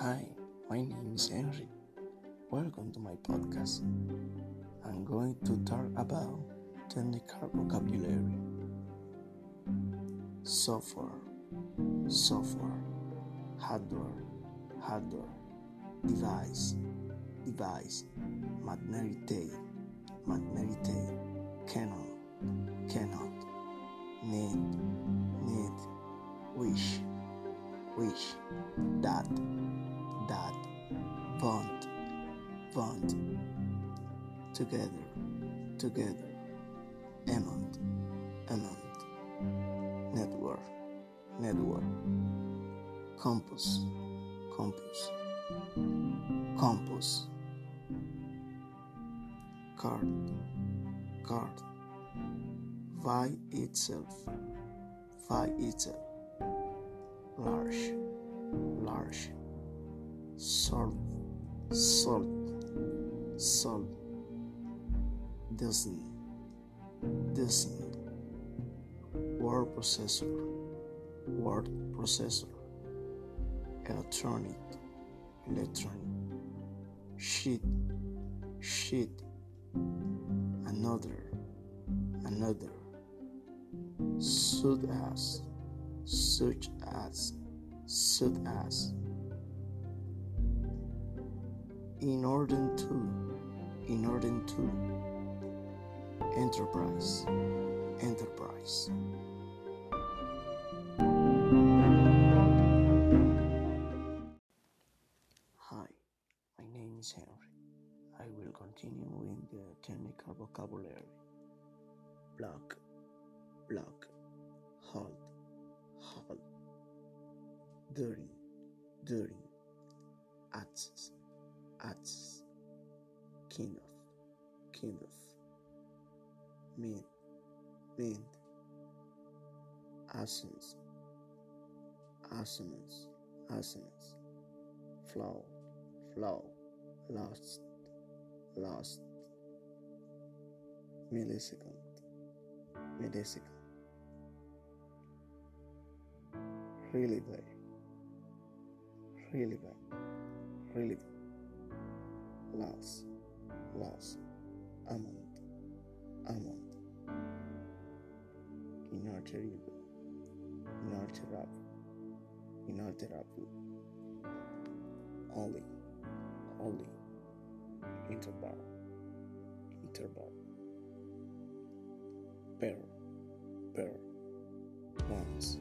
Hi, my name is Henry. Welcome to my podcast. I'm going to talk about technical vocabulary. Software, software, hardware, hardware, device, device, magnetic tape, magnetic tape, cannot, need, need, bond, bond, together, together, amount, amount, network, network, campus, campus, campus, card, card, by itself, by itself, large, large, salt, salt, salt, dozen, dozen, word processor, word processor, electronic, electronic, sheet, sheet, another, another, such as, such as, such as, in order to, in order to, enterprise, enterprise. Hi, my name is Henry. I will continue with the technical vocabulary. Block, block, hold, hold, during, during, access, access, kind of, kind of, mean, mean, assonance, assonance, assonance, flow, flow, lost, lost, millisecond, millisecond, really bad, really bad, really bad, loss, loss, amount, amount, inalterable, inalterable, inalterable, only, only, interval, interval, pair, pair, once,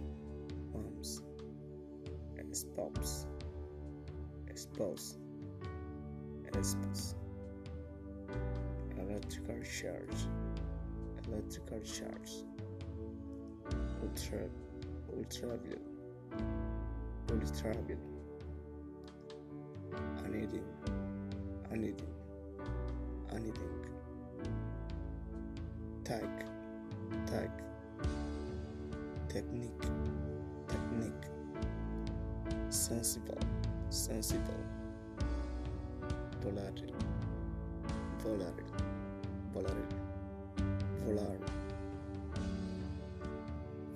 once, expose, expose, expose, electrical charge, electrical charge, ultra, ultraviolet, ultraviolet, anything, anything, anything, tag, tag, technique, technique, sensible, sensible, volatile, volatile, volatile, volatile,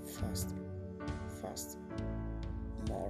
faster, faster, more,